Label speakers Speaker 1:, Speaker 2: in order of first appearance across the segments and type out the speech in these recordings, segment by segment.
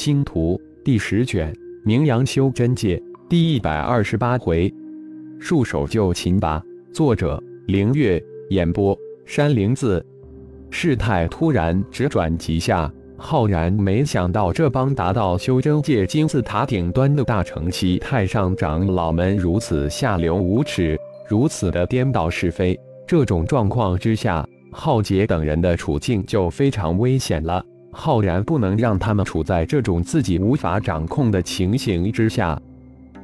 Speaker 1: 星图第十卷，名扬修真界第一百二十八回，束手就擒吧。作者：凌月，演播：山灵子。事态突然直转急下，浩然没想到这帮达到修真界金字塔顶端的大乘期太上长老们如此下流无耻，如此的颠倒是非。这种状况之下，浩劫等人的处境就非常危险了。浩然不能让他们处在这种自己无法掌控的情形之下。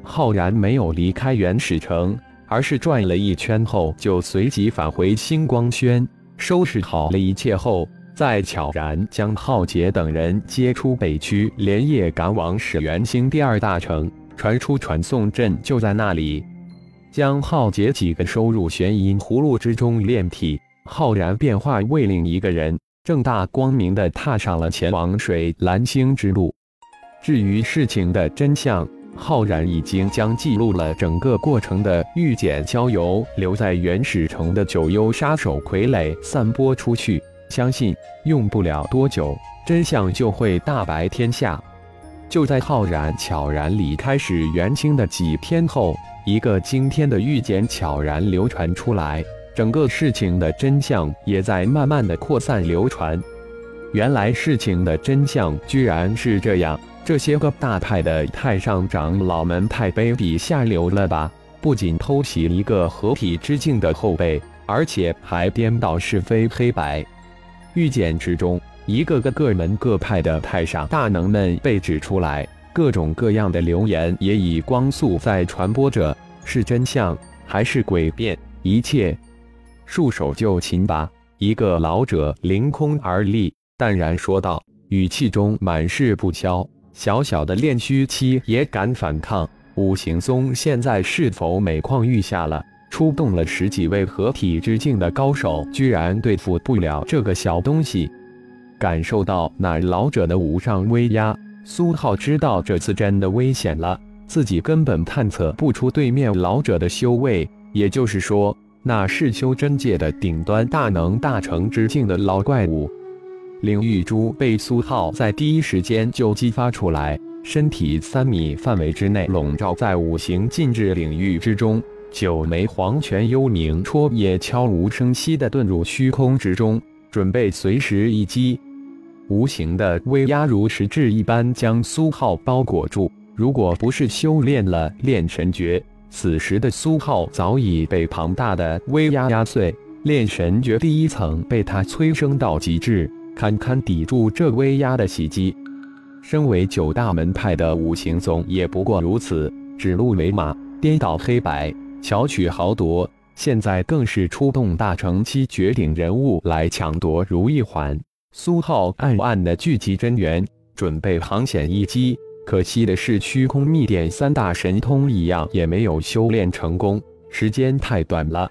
Speaker 1: 浩然没有离开原始城，而是转了一圈后，就随即返回星光轩，收拾好了一切后，再悄然将浩劫等人接出北区，连夜赶往始元星第二大城。传出传送阵就在那里，将浩劫几个收入玄阴葫芦之中炼体。浩然变化为另一个人。正大光明地踏上了前往水蓝星之路。至于事情的真相，浩然已经将记录了整个过程的预检交由留在原始城的九幽杀手傀儡散播出去。相信用不了多久，真相就会大白天下。就在浩然悄然离开始元星的几天后，一个惊天的预检悄然流传出来。整个事情的真相也在慢慢的扩散流传。原来事情的真相居然是这样：这些个大派的太上长老们太卑鄙下流了吧！不仅偷袭一个合体之境的后辈，而且还颠倒是非黑白。御剑之中，一个个各门各派的太上大能们被指出来，各种各样的流言也以光速在传播着。是真相还是诡辩？一切。束手就擒吧！一个老者凌空而立，淡然说道，语气中满是不肖。小小的炼虚期也敢反抗？五行宗现在是否每况愈下了？出动了十几位合体之境的高手，居然对付不了这个小东西。感受到那老者的无上威压，苏浩知道这次真的危险了。自己根本探测不出对面老者的修为，也就是说。那是修真界的顶端大能大成之境的老怪物，灵玉珠被苏浩在第一时间就激发出来，身体三米范围之内笼罩在五行禁制领域之中。九枚黄泉幽冥戳也悄无声息地遁入虚空之中，准备随时一击。无形的威压如实质一般将苏浩包裹住，如果不是修炼了炼神诀。此时的苏浩早已被庞大的威压压碎，炼神诀第一层被他催生到极致，堪堪抵住这威压的袭击。身为九大门派的五行宗也不过如此，指鹿为马，颠倒黑白，巧取豪夺。现在更是出动大成期绝顶人物来抢夺如意环。苏浩暗暗的聚集真元，准备航险一击。可惜的是，虚空秘典三大神通一样也没有修炼成功，时间太短了。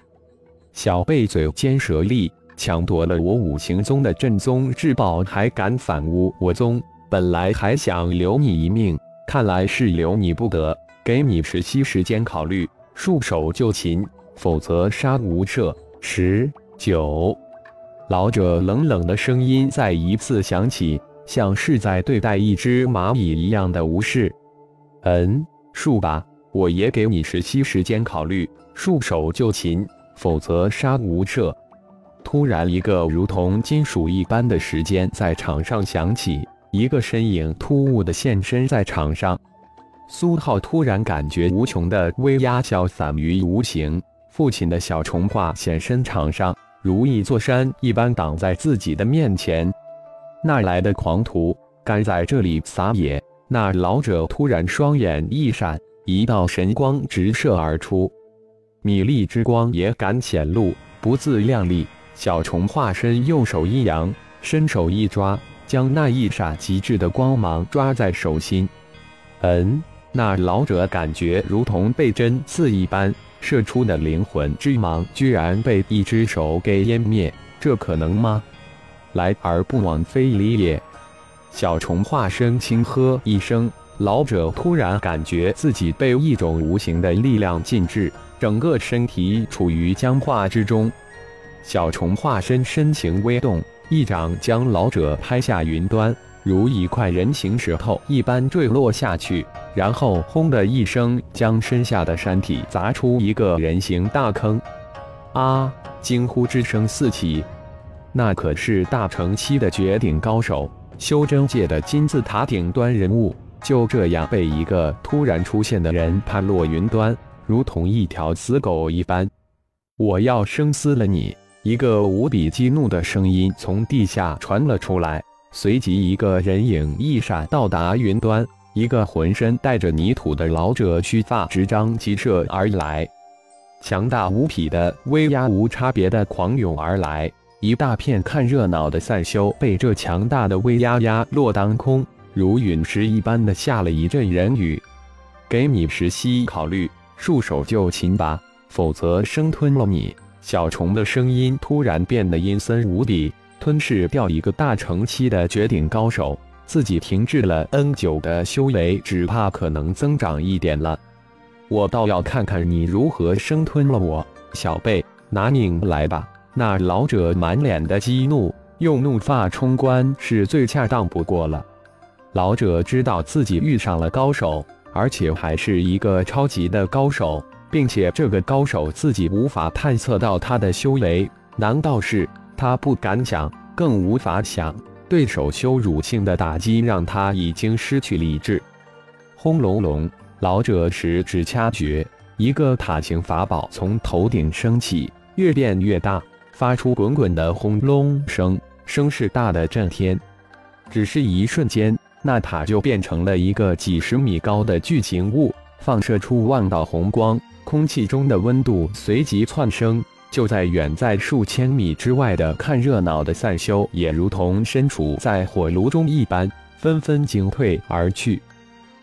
Speaker 1: 小贝嘴尖舌利，抢夺了我五行宗的镇宗至宝，还敢反诬我宗？本来还想留你一命，看来是留你不得。给你十息时间考虑，束手就擒，否则杀无赦。十九，老者冷冷的声音再一次响起。像是在对待一只蚂蚁一样的无视。嗯，恕吧，我也给你十息时间考虑，束手就擒，否则杀无赦。突然，一个如同金属一般的时间在场上响起，一个身影突兀的现身在场上。苏浩突然感觉无穷的威压消散于无形，父亲的小虫化现身场上，如一座山一般挡在自己的面前。哪来的狂徒，敢在这里撒野？那老者突然双眼一闪，一道神光直射而出，米粒之光也敢显露，不自量力。小虫化身右手一扬，伸手一抓，将那一闪极致的光芒抓在手心。嗯，那老者感觉如同被针刺一般，射出的灵魂之芒居然被一只手给湮灭，这可能吗？来而不往非礼也。小虫化身轻喝一声，老者突然感觉自己被一种无形的力量禁制，整个身体处于僵化之中。小虫化身身形微动，一掌将老者拍下云端，如一块人形石头一般坠落下去，然后轰的一声，将身下的山体砸出一个人形大坑。啊！惊呼之声四起，那可是大成期的绝顶高手，修真界的金字塔顶端人物，就这样被一个突然出现的人判落云端，如同一条死狗一般。我要生撕了你！一个无比激怒的声音从地下传了出来。随即，一个人影一闪，到达云端。一个浑身带着泥土的老者，须发直张，急射而来，强大无匹的威压，无差别的狂涌而来。一大片看热闹的散修被这强大的威压压落当空，如陨石一般的下了一阵人雨。给米石溪考虑，束手就擒吧，否则生吞了你。小虫的声音突然变得阴森无比。吞噬掉一个大成期的绝顶高手，自己停滞了 N 久的修为，只怕可能增长一点了。我倒要看看你如何生吞了我，小贝，拿命来吧！那老者满脸的激怒，用怒发冲冠是最恰当不过了。老者知道自己遇上了高手，而且还是一个超级的高手，并且这个高手自己无法探测到他的修为，难道是？他不敢想，更无法想，对手羞辱性的打击让他已经失去理智。轰隆隆，老者十指掐诀，一个塔形法宝从头顶升起，越变越大，发出滚滚的轰隆声，声势大的震天。只是一瞬间，那塔就变成了一个几十米高的巨型物，放射出万道红光，空气中的温度随即窜升。就在远在数千米之外的看热闹的散修，也如同身处在火炉中一般，纷纷惊退而去。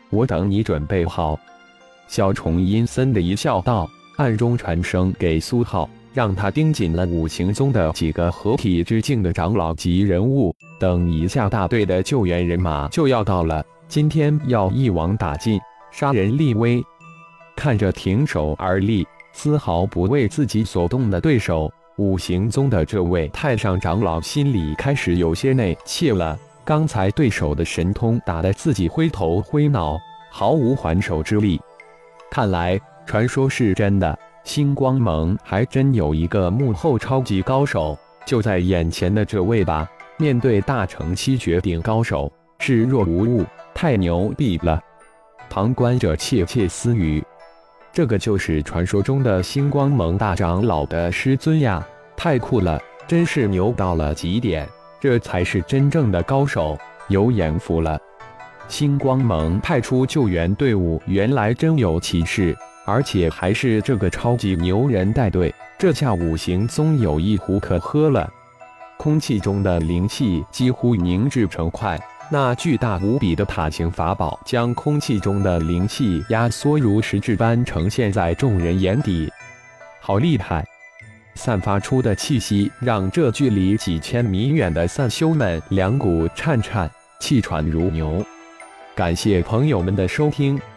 Speaker 1: 我等你准备好。小虫阴森的一笑道，暗中传声给苏浩，让他盯紧了五行宗的几个合体之境的长老级人物。等一下，大队的救援人马就要到了，今天要一网打尽，杀人立威。看着停手而立。丝毫不为自己所动的对手，五行宗的这位太上长老心里开始有些内怯了。刚才对手的神通打得自己灰头灰脑，毫无还手之力。看来传说是真的，星光盟还真有一个幕后超级高手，就在眼前的这位吧。面对大成期绝顶高手，视若无物，太牛逼了。旁观者窃窃私语。这个就是传说中的星光盟大长老的师尊呀，太酷了，真是牛到了极点，这才是真正的高手，有眼福了。星光盟派出救援队伍，原来真有其事，而且还是这个超级牛人带队，这下五行宗有一壶可喝了。空气中的灵气几乎凝滞成块。那巨大无比的塔形法宝，将空气中的灵气压缩如实质般呈现在众人眼底。好厉害！散发出的气息让这距离几千米远的散修们两股颤颤，气喘如牛。感谢朋友们的收听，